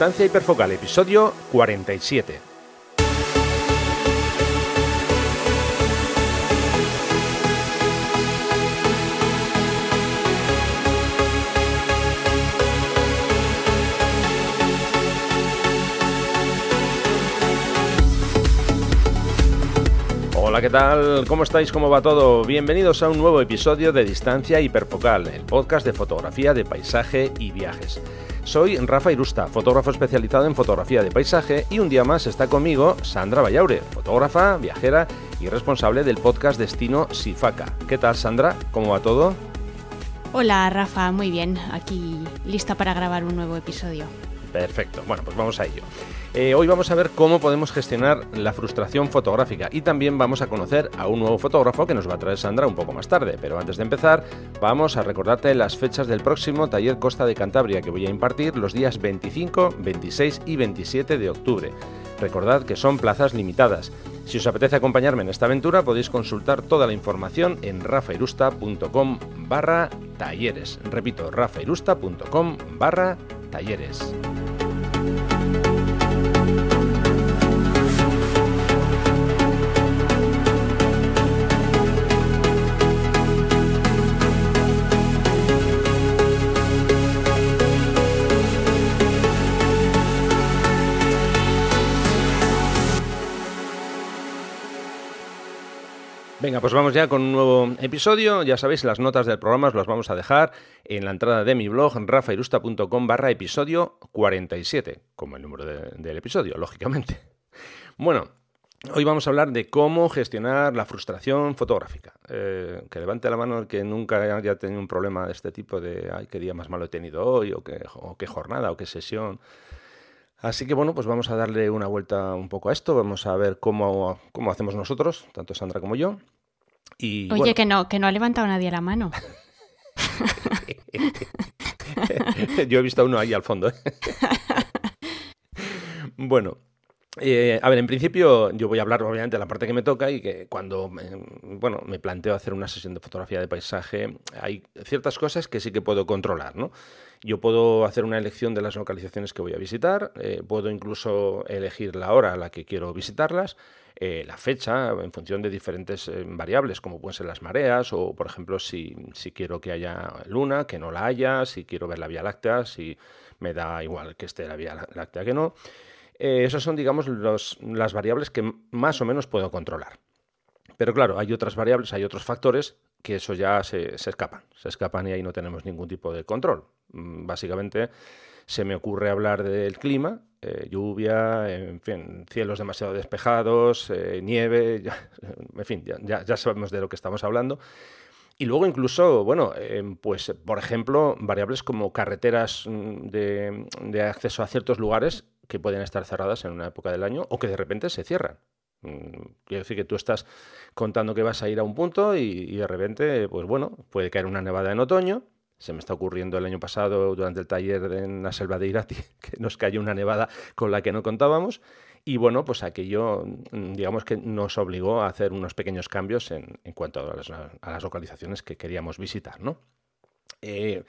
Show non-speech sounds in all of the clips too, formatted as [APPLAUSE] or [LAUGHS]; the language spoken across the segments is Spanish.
Distancia Hiperfocal, episodio 47. Hola, ¿qué tal? ¿Cómo estáis? ¿Cómo va todo? Bienvenidos a un nuevo episodio de Distancia Hiperfocal, el podcast de fotografía de paisaje y viajes. Soy Rafa Irusta, fotógrafo especializado en fotografía de paisaje y un día más está conmigo Sandra Vallaure, fotógrafa, viajera y responsable del podcast Destino Sifaca. ¿Qué tal Sandra? ¿Cómo va todo? Hola Rafa, muy bien, aquí lista para grabar un nuevo episodio. Perfecto, bueno, pues vamos a ello. Eh, hoy vamos a ver cómo podemos gestionar la frustración fotográfica y también vamos a conocer a un nuevo fotógrafo que nos va a traer Sandra un poco más tarde. Pero antes de empezar, vamos a recordarte las fechas del próximo taller Costa de Cantabria que voy a impartir los días 25, 26 y 27 de octubre. Recordad que son plazas limitadas. Si os apetece acompañarme en esta aventura, podéis consultar toda la información en rafairusta.com barra talleres. Repito, rafairusta.com barra talleres. Venga, pues vamos ya con un nuevo episodio. Ya sabéis, las notas del programa os las vamos a dejar en la entrada de mi blog, rafairusta.com barra episodio 47, como el número del episodio, lógicamente. Bueno, hoy vamos a hablar de cómo gestionar la frustración fotográfica. Eh, que levante la mano el que nunca haya tenido un problema de este tipo de, ay, qué día más malo he tenido hoy, o qué, o qué jornada, o qué sesión. Así que bueno, pues vamos a darle una vuelta un poco a esto, vamos a ver cómo, cómo hacemos nosotros, tanto Sandra como yo. Y, Oye, que no, que no ha levantado nadie la mano. [LAUGHS] yo he visto a uno ahí al fondo. ¿eh? bueno, eh, a ver, en principio yo voy a hablar obviamente de la parte que me toca y que cuando bueno, me planteo hacer una sesión de fotografía de paisaje hay ciertas cosas que sí que puedo controlar, ¿no? Yo puedo hacer una elección de las localizaciones que voy a visitar, eh, puedo incluso elegir la hora a la que quiero visitarlas, eh, la fecha, en función de diferentes eh, variables, como pueden ser las mareas, o por ejemplo, si, si, quiero que haya luna, que no la haya, si quiero ver la Vía Láctea, si me da igual que esté la Vía Láctea que no. esas son, digamos, las variables que más o menos puedo controlar. Pero claro, hay otras variables, hay otros factores que eso ya se, se escapan, se escapan y ahí no tenemos ningún tipo de control. Mm, básicamente se me ocurre hablar del clima, eh, lluvia, en fin, cielos demasiado despejados, eh, nieve, [LAUGHS] en fin, ya, ya, sabemos de lo que estamos hablando. Y luego incluso, bueno, em, pues por ejemplo, variables como carreteras mm, de, acceso a ciertos lugares que pueden estar cerradas en una época del año o que de repente se cierran. Mm, quiero decir que tú estás contando que vas a ir a un punto y, de repente, pues bueno, puede caer una nevada en otoño, se me está ocurriendo el año pasado durante el taller en la selva de Irati, [LAUGHS] que nos cayó una nevada con la que no contábamos. Y bueno, pues aquello, mm, digamos que nos obligó a hacer unos pequeños cambios en, cuanto a las, localizaciones que queríamos visitar, ¿no? Eh,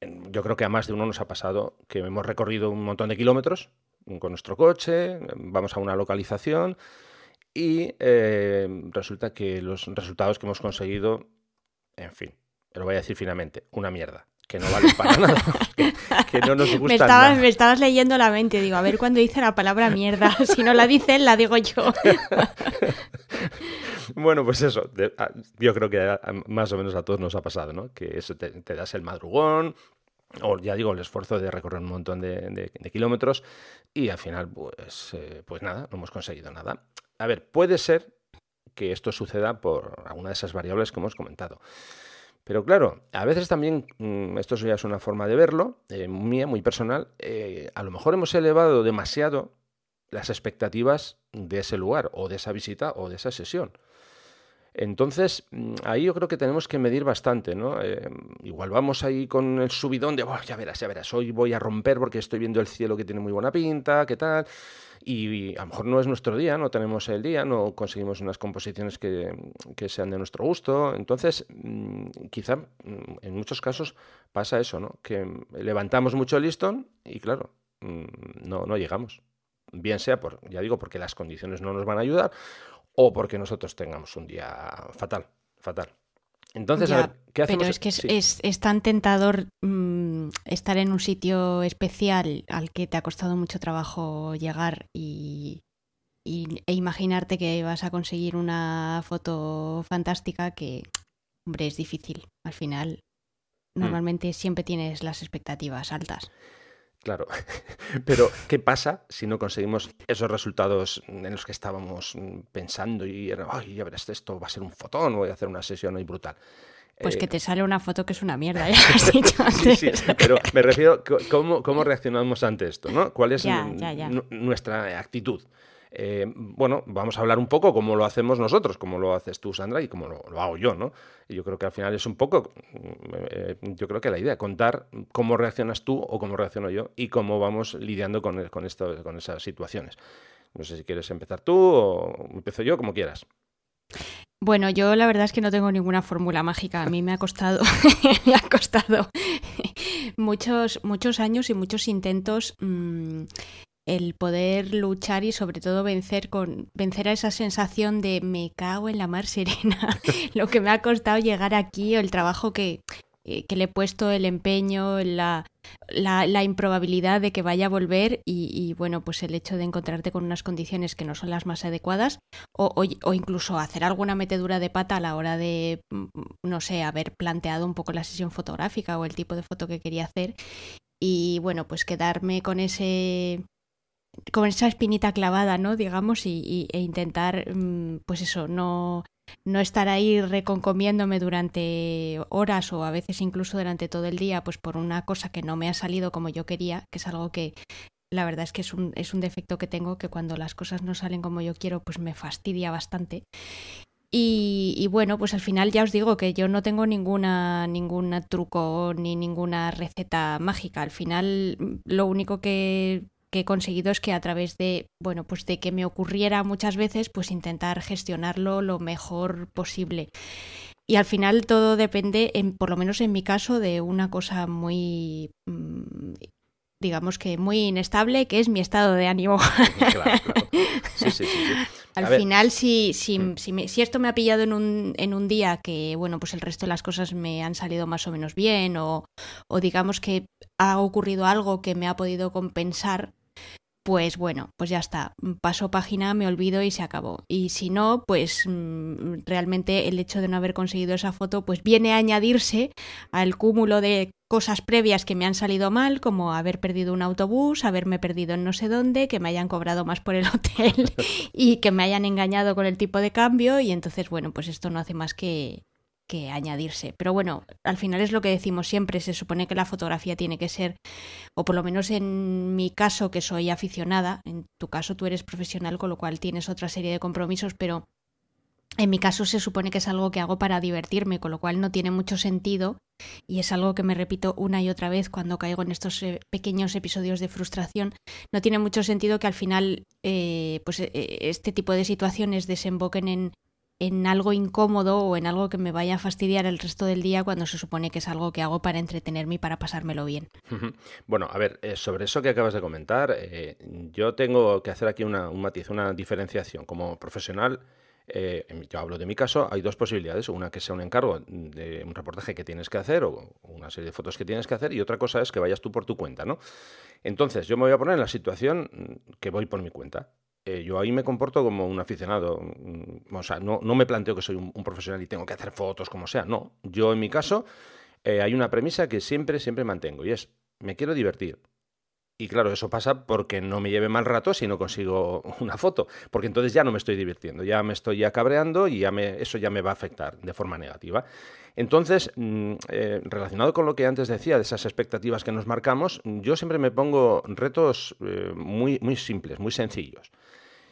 yo creo que a más de uno nos ha pasado que hemos recorrido un montón de kilómetros con nuestro coche, vamos a una localización y eh, resulta que los resultados que hemos conseguido, en fin, lo voy a decir finalmente, una mierda. Que no vale para [LAUGHS] nada. Que, no nos gusta. Me estabas, me estabas leyendo la mente. Digo, a ver cuándo dice la palabra mierda. [LAUGHS] Si no la dice él, la digo yo. [LAUGHS] bueno, pues eso. yo creo que más o menos a todos nos ha pasado, ¿no? Que eso te, das el madrugón, o ya digo, el esfuerzo de recorrer un montón de, kilómetros y al final, pues, eh, pues nada, no hemos conseguido nada. A ver, puede ser que esto suceda por alguna de esas variables que hemos comentado. Pero claro, a veces también, mm, esto ya es una forma de verlo, eh, mía, muy personal, eh, a lo mejor hemos elevado demasiado las expectativas de ese lugar o de esa visita o de esa sesión. Entonces, mm, ahí yo creo que tenemos que medir bastante, ¿no? Eh, igual vamos ahí con el subidón de, ya verás, ya verás, hoy voy a romper porque estoy viendo el cielo que tiene muy buena pinta, ¿qué tal? Y, a lo mejor no es nuestro día, no tenemos el día, no conseguimos unas composiciones que, sean de nuestro gusto. Entonces, mm, quizá mm, en muchos casos pasa eso, ¿no? Que levantamos mucho el listón y claro, mm, no, no llegamos. Bien sea, por, ya digo, porque las condiciones no nos van a ayudar o porque nosotros tengamos un día fatal, fatal. Entonces, a ver, ¿qué hacemos? Pero es que es, tan tentador mm, estar en un sitio especial al que te ha costado mucho trabajo llegar y, e imaginarte que vas a conseguir una foto fantástica que, hombre, es difícil. Al final, mm. normalmente siempre tienes las expectativas altas. Claro, [LAUGHS] pero ¿qué pasa si no conseguimos esos resultados en los que estábamos pensando y era, ay, ya verás, esto va a ser un fotón, voy a hacer una sesión ahí brutal? Pues que eh, te sale una foto que es una mierda, [LAUGHS] ya has dicho antes. Sí, pero me refiero, ¿cómo, cómo reaccionamos ante esto? ¿no? ¿Cuál es nuestra actitud? Eh, bueno, vamos a hablar un poco cómo lo hacemos nosotros, cómo lo haces tú, Sandra, y cómo lo, hago yo, ¿no? Y yo creo que al final es un poco, eh, yo creo que la idea, contar cómo reaccionas tú o cómo reacciono yo y cómo vamos lidiando con, con, con esas situaciones. No sé si quieres empezar tú o empiezo yo, como quieras. Bueno, yo la verdad es que no tengo ninguna fórmula mágica. A mí me ha costado, [LAUGHS] me ha costado [LAUGHS] muchos, muchos años y muchos intentos mm, el poder luchar y sobre todo vencer con vencer a esa sensación de me cago en la mar serena, [LAUGHS] lo que me ha costado llegar aquí, o el trabajo que, eh, que le he puesto, el empeño, la, la, improbabilidad de que vaya a volver y, bueno, pues el hecho de encontrarte con unas condiciones que no son las más adecuadas o, o, incluso hacer alguna metedura de pata a la hora de, mm, no sé, haber planteado un poco la sesión fotográfica o el tipo de foto que quería hacer y bueno, pues quedarme con ese con esa espinita clavada, ¿no? Digamos, y, e intentar, mm, pues eso, no, no estar ahí reconcomiéndome durante horas o a veces incluso durante todo el día, pues por una cosa que no me ha salido como yo quería, que es algo que la verdad es que es un, es un defecto que tengo, que cuando las cosas no salen como yo quiero, pues me fastidia bastante. Y, y, bueno, pues al final ya os digo que yo no tengo ninguna, ningún truco ni ninguna receta mágica. Al final lo único que que he conseguido es que a través de, bueno, pues de que me ocurriera muchas veces, pues intentar gestionarlo lo mejor posible. Y al final todo depende, en, por lo menos en mi caso, de una cosa muy, mm, digamos que muy inestable, que es mi estado de ánimo. Claro, Sí, sí, sí, [LAUGHS] Al final, si, si, mm. si, si, esto me ha pillado en un, en un día que, bueno, pues el resto de las cosas me han salido más o menos bien, o, o digamos que ha ocurrido algo que me ha podido compensar, pues bueno, pues ya está, paso página, me olvido y se acabó. Y si no, pues mm, realmente el hecho de no haber conseguido esa foto, pues viene a añadirse al cúmulo de cosas previas que me han salido mal, como haber perdido un autobús, haberme perdido en no sé dónde, que me hayan cobrado más por el [LAUGHS] hotel y que me hayan engañado con el tipo de cambio y entonces, bueno, pues esto no hace más que, que añadirse. Pero bueno, al final es lo que decimos siempre, se supone que la fotografía tiene que ser, o por lo menos en mi caso que soy aficionada, en tu caso tú eres profesional, con lo cual tienes otra serie de compromisos, pero en mi caso se supone que es algo que hago para divertirme, con lo cual no tiene mucho sentido y es algo que me repito una y otra vez cuando caigo en estos eh, pequeños episodios de frustración. No tiene mucho sentido que al final eh, pues, eh, este tipo de situaciones desemboquen en, en algo incómodo o en algo que me vaya a fastidiar el resto del día cuando se supone que es algo que hago para entretenerme y para pasármelo bien. Bueno, a ver, eh, sobre eso que acabas de comentar, eh, yo tengo que hacer aquí una, un matiz, una diferenciación. Como profesional, eh, yo hablo de mi caso, hay dos posibilidades. Una que sea un encargo de un reportaje que tienes que hacer o una serie de fotos que tienes que hacer y otra cosa es que vayas tú por tu cuenta, ¿no? Entonces, yo me voy a poner en la situación que voy por mi cuenta. Eh, yo ahí me comporto como un aficionado. Mm, o sea, no, no me planteo que soy un, profesional y tengo que hacer fotos como sea. No, yo en mi caso eh, hay una premisa que siempre, siempre mantengo y es, me quiero divertir. Y claro, eso pasa porque no me lleve mal rato si no consigo [LAUGHS] una foto, porque entonces ya no me estoy divirtiendo, ya me estoy ya cabreando y ya me, eso ya me va a afectar de forma negativa. Entonces, mm, eh, relacionado con lo que antes decía de esas expectativas que nos marcamos, yo siempre me pongo retos muy, muy simples, muy sencillos.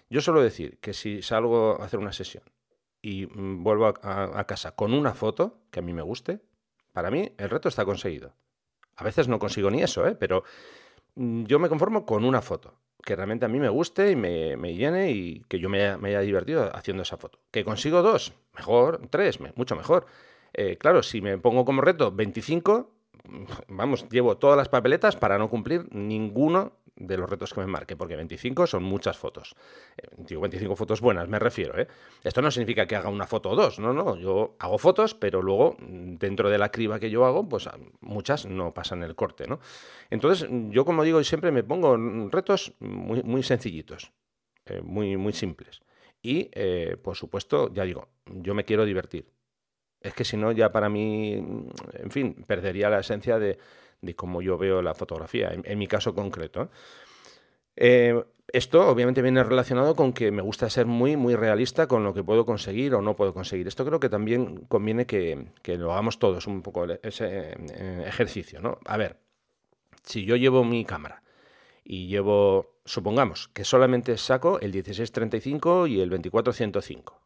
Yo suelo decir que si salgo a hacer una sesión y mm, vuelvo a, casa con una foto que a mí me guste, para mí el reto está conseguido. A veces no consigo ni eso, ¿eh? pero mm, yo me conformo con una foto que realmente a mí me guste y me, llene y que yo me, haya divertido haciendo esa foto. ¿Que consigo dos? Mejor, tres, mucho mejor. Eh, claro, si me pongo como reto 25, mm, vamos, llevo todas las papeletas para no cumplir ninguno de los retos que me marque, porque 25 son muchas fotos. Eh, digo, 25 fotos buenas, me refiero. ¿eh? Esto no significa que haga una foto o dos, no, no. Yo hago fotos, pero luego, dentro de la criba que yo hago, pues muchas no pasan el corte, ¿no? Entonces, yo como digo, siempre me pongo retos muy, muy sencillitos, eh, muy, muy simples. Y, eh, por supuesto, ya digo, yo me quiero divertir. Es que si no, ya para mí, en fin, perdería la esencia de, de cómo yo veo la fotografía, en, mi caso concreto. Eh, esto obviamente viene relacionado con que me gusta ser muy, muy realista con lo que puedo conseguir o no puedo conseguir. Esto creo que también conviene que, lo hagamos todos un poco ese eh, ejercicio, ¿no? A ver, si yo llevo mi cámara y llevo, supongamos que solamente saco el 1635 y el 2405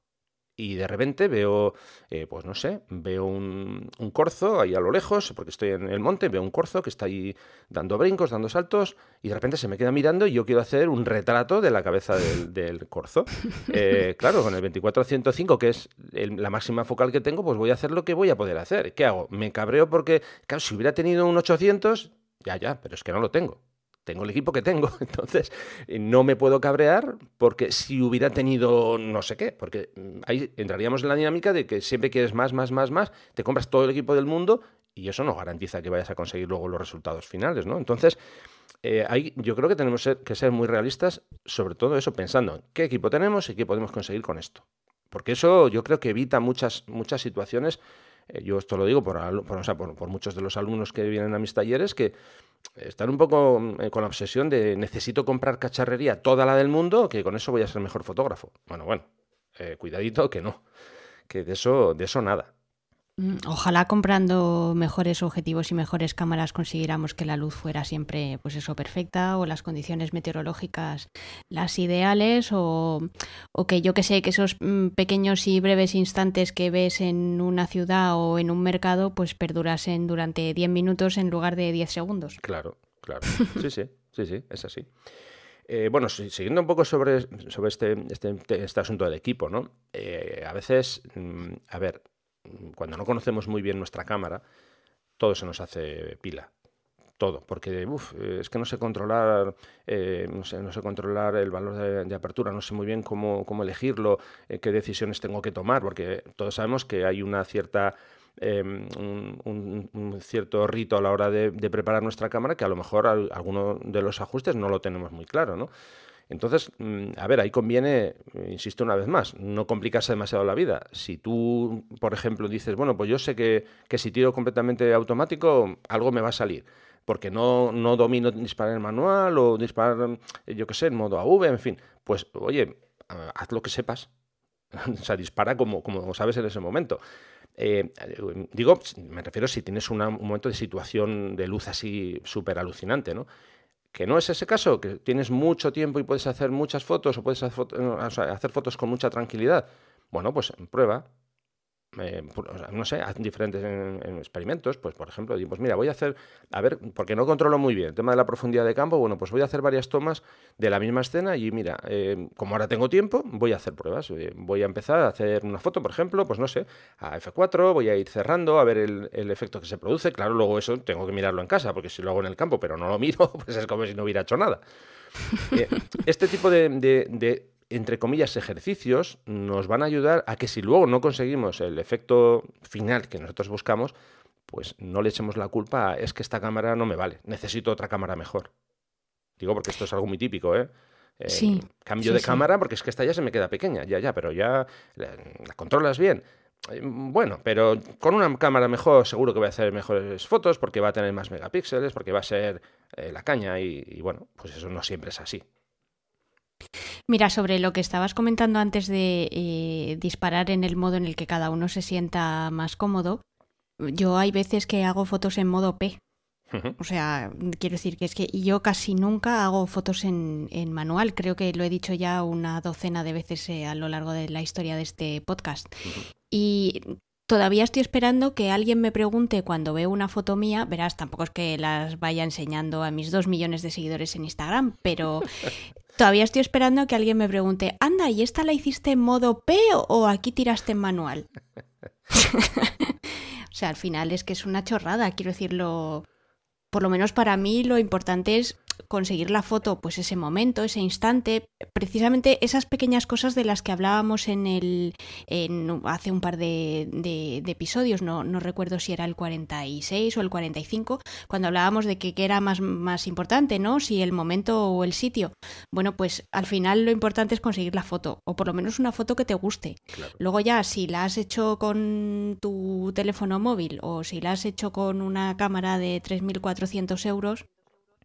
y de repente veo, eh, pues no sé, veo un, corzo ahí a lo lejos, porque estoy en el monte, veo un corzo que está ahí dando brincos, dando saltos, y de repente se me queda mirando y yo quiero hacer un retrato de la cabeza del, [LAUGHS] corzo. Eh, claro, con el 24-105, que es la máxima focal que tengo, pues voy a hacer lo que voy a poder hacer. ¿Qué hago? Me cabreo porque, claro, si hubiera tenido un 800, ya, ya, pero es que no lo tengo tengo el equipo que tengo, [LAUGHS] entonces eh, no me puedo cabrear porque si hubiera tenido no sé qué, porque mm, ahí entraríamos en la dinámica de que siempre quieres más, más, más, más, te compras todo el equipo del mundo y eso no garantiza que vayas a conseguir luego los resultados finales, ¿no? Entonces, eh, ahí yo creo que tenemos que ser muy realistas, sobre todo eso, pensando qué equipo tenemos y qué podemos conseguir con esto. Porque eso yo creo que evita muchas, muchas situaciones, eh, yo esto lo digo por, por muchos de los alumnos que vienen a mis talleres, que están un poco eh, con la obsesión de necesito comprar cacharrería toda la del mundo, que con eso voy a ser mejor fotógrafo. Bueno, bueno, eh, cuidadito que no, que de eso, de eso nada. Mm, ojalá comprando mejores objetivos y mejores cámaras consiguiéramos que la luz fuera siempre, pues eso, perfecta o las condiciones meteorológicas las ideales o, que yo que sé, que esos mm, pequeños y breves instantes que ves en una ciudad o en un mercado, pues perdurasen durante 10 minutos en lugar de 10 segundos. Claro, claro. Sí, sí, sí, sí, es así. Eh, bueno, siguiendo un poco sobre, sobre este, este, este asunto del equipo, ¿no? Eh, a veces, mm, a ver, cuando no conocemos muy bien nuestra cámara, todo se nos hace pila. Todo, porque es que no sé controlar, eh, no, sé, no sé controlar el valor de, apertura, no sé muy bien cómo, cómo elegirlo, eh, qué decisiones tengo que tomar, porque todos sabemos que hay una cierta em, un, cierto rito a la hora de, preparar nuestra cámara que a lo mejor alguno de los ajustes no lo tenemos muy claro, ¿no? Entonces, mm, a ver, ahí conviene, insisto una vez más, no complicarse demasiado la vida. Si tú, por ejemplo, dices, bueno, pues yo sé que, si tiro completamente automático, algo me va a salir porque no, no domino disparar en manual o disparar, yo qué sé, en modo AV, en fin, pues oye, haz lo que sepas. [LAUGHS] o sea, dispara como, como sabes en ese momento. Eh, digo, me refiero si tienes un momento de situación de luz así súper alucinante, ¿no? Que no es ese caso, que tienes mucho tiempo y puedes hacer muchas fotos o puedes hacer fotos con mucha tranquilidad. Bueno, pues prueba, eh, no sé, diferentes experimentos, pues por ejemplo, digo, pues mira, voy a hacer, a ver, porque no controlo muy bien el tema de la profundidad de campo, bueno, pues voy a hacer varias tomas de la misma escena y mira, eh, como ahora tengo tiempo, voy a hacer pruebas, eh, voy a empezar a hacer una foto, por ejemplo, pues no sé, a F4, voy a ir cerrando a ver el, efecto que se produce, claro, luego eso tengo que mirarlo en casa, porque si lo hago en el campo, pero no lo miro, [LAUGHS] pues es como si no hubiera hecho nada. este tipo de entre comillas, ejercicios nos van a ayudar a que si luego no conseguimos el efecto final que nosotros buscamos, pues no le echemos la culpa a es que esta cámara no me vale, necesito otra cámara mejor. Digo porque esto es algo muy típico, ¿eh? eh sí, cambio de cámara porque es que esta ya se me queda pequeña, ya, ya, pero ya la, controlas bien. Eh, bueno, pero con una cámara mejor seguro que voy a hacer mejores fotos porque va a tener más megapíxeles, porque va a ser eh, la caña y bueno, pues eso no siempre es así. Mira, sobre lo que estabas comentando antes de eh, disparar en el modo en el que cada uno se sienta más cómodo, yo hay veces que hago fotos en modo P. O sea, quiero decir que es que yo casi nunca hago fotos en, manual. Creo que lo he dicho ya una docena de veces eh, a lo largo de la historia de este podcast. Y todavía estoy esperando que alguien me pregunte cuando veo una foto mía, verás, tampoco es que las vaya enseñando a mis dos millones de seguidores en Instagram, pero [LAUGHS] Todavía estoy esperando que alguien me pregunte, anda, ¿y esta la hiciste en modo P o aquí tiraste en manual? [LAUGHS] o sea, al final es que es una chorrada, quiero decirlo. Por lo menos para mí lo importante es conseguir la foto, pues ese momento, ese instante, precisamente esas pequeñas cosas de las que hablábamos en el en, hace un par de, de, episodios, no, no, recuerdo si era el 46 o el 45, cuando hablábamos de que, era más, más importante, ¿no? Si el momento o el sitio. Bueno, pues al final lo importante es conseguir la foto, o por lo menos una foto que te guste. Luego ya, si la has hecho con tu teléfono móvil o si la has hecho con una cámara de 3.400 euros,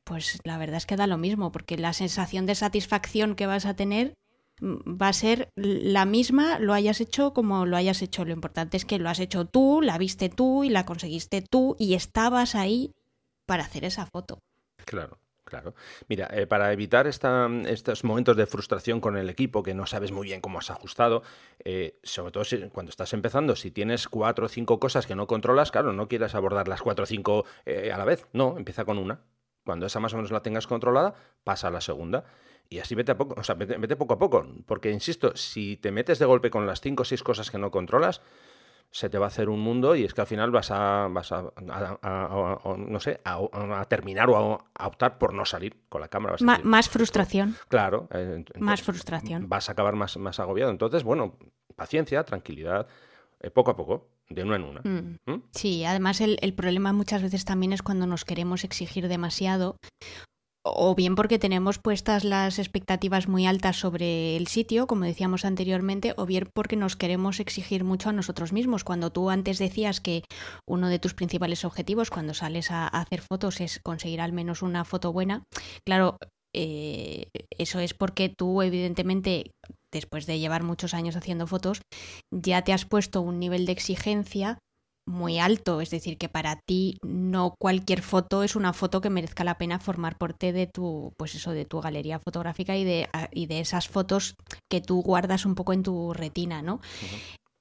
pues la verdad es que da lo mismo, porque la sensación de satisfacción que vas a tener mm, va a ser la misma, lo hayas hecho como lo hayas hecho. Lo importante es que lo has hecho tú, la viste tú y la conseguiste tú y estabas ahí para hacer esa foto. Claro. Claro. Mira, eh, para evitar estos momentos de frustración con el equipo, que no sabes muy bien cómo has ajustado, eh, sobre todo cuando estás empezando, si tienes cuatro o cinco cosas que no controlas, claro, no quieres abordar las cuatro o cinco eh, a la vez. No, empieza con una. Cuando esa más o menos la tengas controlada, pasa a la segunda. Y así vete a poco, o sea, vete, poco a poco. Porque, insisto, si te metes de golpe con las cinco o seis cosas que no controlas, se te va a hacer un mundo y es que al final vas a, vas a, no sé, a, terminar o a, optar por no salir con la cámara. más frustración. Claro. Eh, más frustración. Vas a acabar más, más agobiado. Entonces, bueno, paciencia, tranquilidad, eh, poco a poco de una en una. Mm. ¿Mm? Sí, además el, el, problema muchas veces también es cuando nos queremos exigir demasiado o bien porque tenemos puestas las expectativas muy altas sobre el sitio, como decíamos anteriormente, o bien porque nos queremos exigir mucho a nosotros mismos. Cuando tú antes decías que uno de tus principales objetivos cuando sales a, hacer fotos es conseguir al menos una foto buena, claro, eh, eso es porque tú evidentemente después de llevar muchos años haciendo fotos, ya te has puesto un nivel de exigencia muy alto, es decir, que para ti no cualquier foto es una foto que merezca la pena formar parte de tu, pues eso, de tu galería fotográfica y de, y de esas fotos que tú guardas un poco en tu retina, ¿no?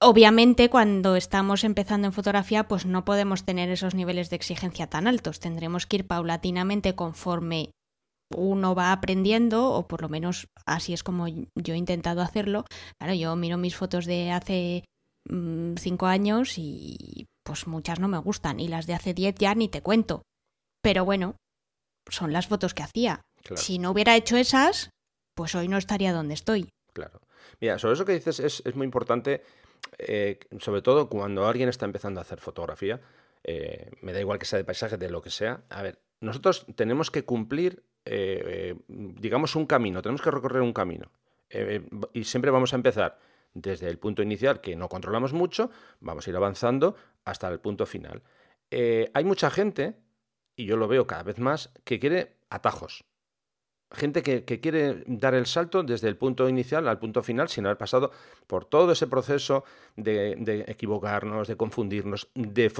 Obviamente, cuando estamos empezando en fotografía, pues no podemos tener esos niveles de exigencia tan altos. Tendremos que ir paulatinamente conforme uno va aprendiendo, o por lo menos así es como yo he intentado hacerlo. Claro, yo miro mis fotos de hace mm, cinco años y pues muchas no me gustan, y las de hace diez ya ni te cuento. Pero bueno, son las fotos que hacía. Si no hubiera hecho esas, pues hoy no estaría donde estoy. Claro. Mira, sobre eso que dices es, es muy importante, eh, sobre todo cuando alguien está empezando a hacer fotografía, eh, me da igual que sea de paisaje, de lo que sea. A ver, nosotros tenemos que cumplir eh, digamos, un camino, tenemos que recorrer un camino. Eh, y siempre vamos a empezar desde el punto inicial, que no controlamos mucho, vamos a ir avanzando hasta el punto final. Eh, hay mucha gente, y yo lo veo cada vez más, que quiere atajos. Gente que, quiere dar el salto desde el punto inicial al punto final sin haber pasado por todo ese proceso de, equivocarnos, de confundirnos, de,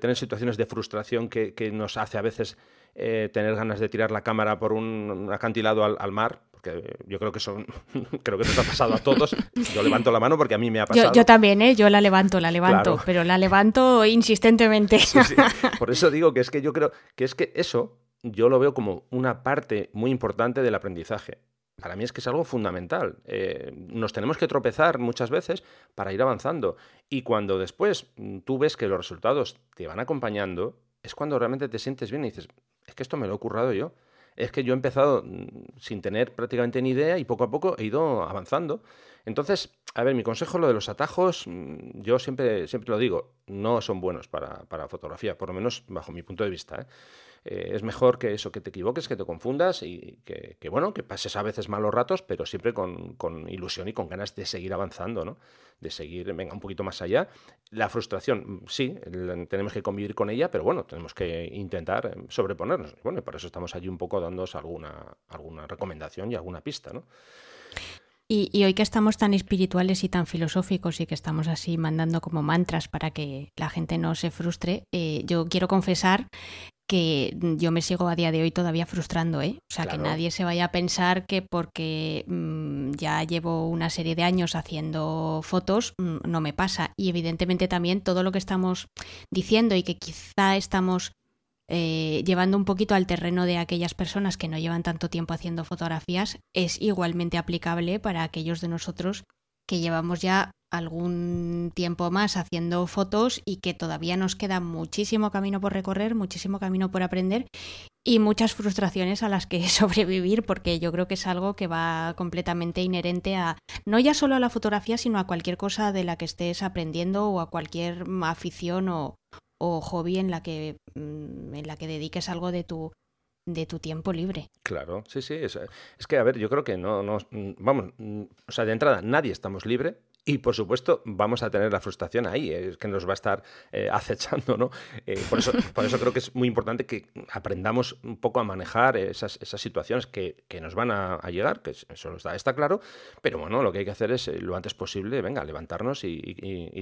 tener situaciones de frustración que nos hace a veces eh, tener ganas de tirar la cámara por un, acantilado al, mar, porque yo creo que eso [LAUGHS] creo que nos ha pasado a todos. Yo levanto la mano porque a mí me ha [LAUGHS] pasado. Yo, también, ¿eh? Yo la levanto, la levanto, pero la levanto insistentemente. [LAUGHS] Por eso digo que es que yo creo que es que eso yo lo veo como una parte muy importante del aprendizaje. Para mí es que es algo fundamental. Eh, nos tenemos que tropezar muchas veces para ir avanzando. Y cuando después tú ves que los resultados te van acompañando, es cuando realmente te sientes bien y dices, es que esto me lo he currado yo. Es que yo he empezado mm, sin tener prácticamente ni idea y poco a poco he ido avanzando. Entonces, a ver, mi consejo, lo de los atajos, mm, yo siempre, siempre lo digo, no son buenos para, para fotografía, por lo menos bajo mi punto de vista. ¿eh? Eh, es mejor que eso, que te equivoques, que te confundas y que, bueno, que pases a veces malos ratos, pero siempre con, ilusión y con ganas de seguir avanzando, ¿no? De seguir, venga, un poquito más allá. La frustración, sí, tenemos que convivir con ella, pero bueno, tenemos que intentar eh, sobreponernos. Bueno, y por eso estamos allí un poco dándoos alguna, alguna recomendación y alguna pista, ¿no? Y, hoy que estamos tan espirituales y tan filosóficos y que estamos así mandando como mantras para que la gente no se frustre, eh, yo quiero confesar que yo me sigo a día de hoy todavía frustrando, ¿eh? O sea, que nadie se vaya a pensar que porque mm, ya llevo una serie de años haciendo fotos mm, no me pasa. Y evidentemente también todo lo que estamos diciendo y que quizá estamos eh, llevando un poquito al terreno de aquellas personas que no llevan tanto tiempo haciendo fotografías es igualmente aplicable para aquellos de nosotros que llevamos ya algún tiempo más haciendo fotos y que todavía nos queda muchísimo camino por recorrer, muchísimo camino por aprender y muchas frustraciones a las que [LAUGHS] sobrevivir porque yo creo que es algo que va completamente inherente a no ya solo a la fotografía sino a cualquier cosa de la que estés aprendiendo o a cualquier afición o, o hobby en la que mm, en la que dediques algo de tu de tu tiempo libre. Claro, sí, sí. Es, es que, a ver, yo creo que no, no, mm, vamos, mm, o sea, de entrada, nadie estamos libre y por supuesto vamos a tener la frustración ahí, es que nos va a estar eh, [LAUGHS] acechando, ¿no? Eh, por, eso, por eso creo que es muy importante que aprendamos un poco a manejar esas, esas situaciones que, que, nos van a, llegar, que eso está, está claro, pero bueno, lo que hay que hacer es eh, lo antes posible, venga, levantarnos y,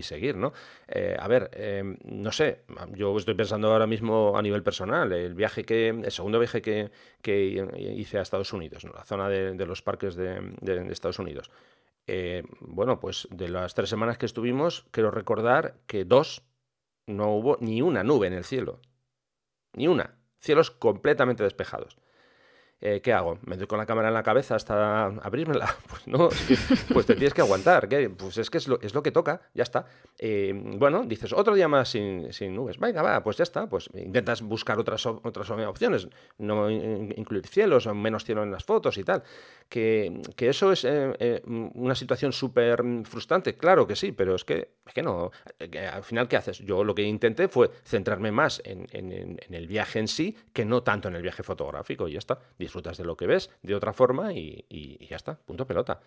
seguir, ¿no? a ver, no sé, yo estoy pensando ahora mismo a nivel personal, el viaje que, el segundo viaje que, que hice a Estados Unidos, ¿no? la zona de, los parques de Estados Unidos. Eh, bueno, pues de las tres semanas que estuvimos, quiero recordar que dos no hubo ni una nube en el cielo. Ni una. Cielos completamente despejados. Eh, ¿qué hago? ¿Me doy con la cámara en la cabeza hasta abrírmela? [LAUGHS] Pues no, [LAUGHS] pues te tienes que aguantar. ¿qué? Pues es que es lo, es lo que toca, ya está. Eh, bueno, dices, otro día más sin, sin, nubes. Venga, va, pues ya está. Pues intentas buscar otras, otras opciones, no incluir cielos o menos cielo en las fotos y tal. Que, eso es eh, eh una situación súper frustrante, claro que sí, pero es que, es que no. Que al final, ¿qué haces? Yo lo que intenté fue centrarme más en, el viaje en sí que no tanto en el viaje fotográfico y ya está disfrutas de lo que ves de otra forma y ya está, punto pelota.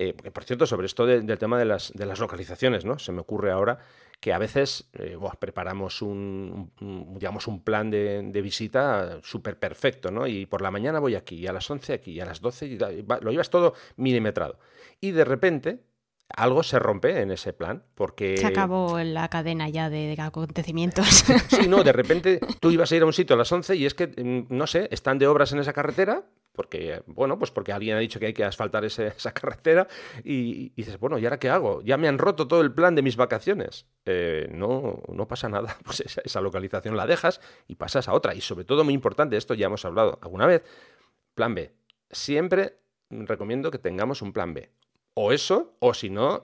Eh, por cierto, sobre esto de, del tema de las, de las, localizaciones, ¿no? Se me ocurre ahora que a veces eh, preparamos un, un, digamos, un plan de, de visita súper perfecto, ¿no? Y por la mañana voy aquí, y a las 11 aquí, y a las 12, y lo llevas todo milimetrado. Y de repente algo se rompe en ese plan, porque... Se acabó la cadena ya de, de, acontecimientos. Sí, no, de repente tú ibas a ir a un sitio a las 11 y es que, mm, no sé, están de obras en esa carretera, porque, bueno, pues porque alguien ha dicho que hay que asfaltar [LAUGHS] esa carretera y, dices, bueno, ¿y ahora qué hago? Ya me han roto todo el plan de mis vacaciones. Eh, no, no pasa nada, [LAUGHS] pues esa, localización la dejas y pasas a otra. Y sobre todo, muy importante, esto ya hemos hablado alguna vez, plan B. Siempre recomiendo que tengamos un plan B o eso, o si no,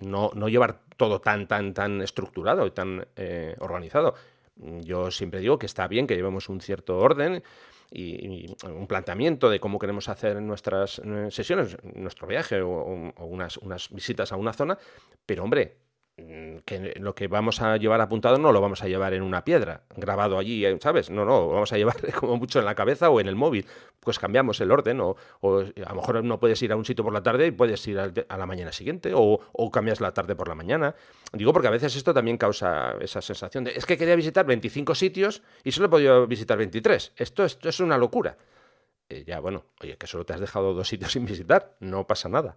no, no llevar todo tan, tan, tan estructurado y tan eh, organizado. Yo siempre digo que está bien que llevemos un cierto orden y, un planteamiento de cómo queremos hacer nuestras eh, sesiones, nuestro viaje o, o unas, unas, visitas a una zona, pero hombre, que lo que vamos a llevar apuntado no lo vamos a llevar en una piedra, grabado allí, eh, ¿sabes? No, no, vamos a llevar [LAUGHS] como mucho en la cabeza o en el móvil. Pues cambiamos el orden, o, o a lo mejor no puedes ir a un sitio por la tarde y puedes ir a la mañana siguiente, o, o, cambias la tarde por la mañana. Digo porque a veces esto también causa esa sensación de es que quería visitar 25 sitios y solo he podido visitar 23. Esto, esto es una locura. Eh, ya, bueno, oye, que solo te has dejado dos sitios [LAUGHS] sin visitar, no pasa nada.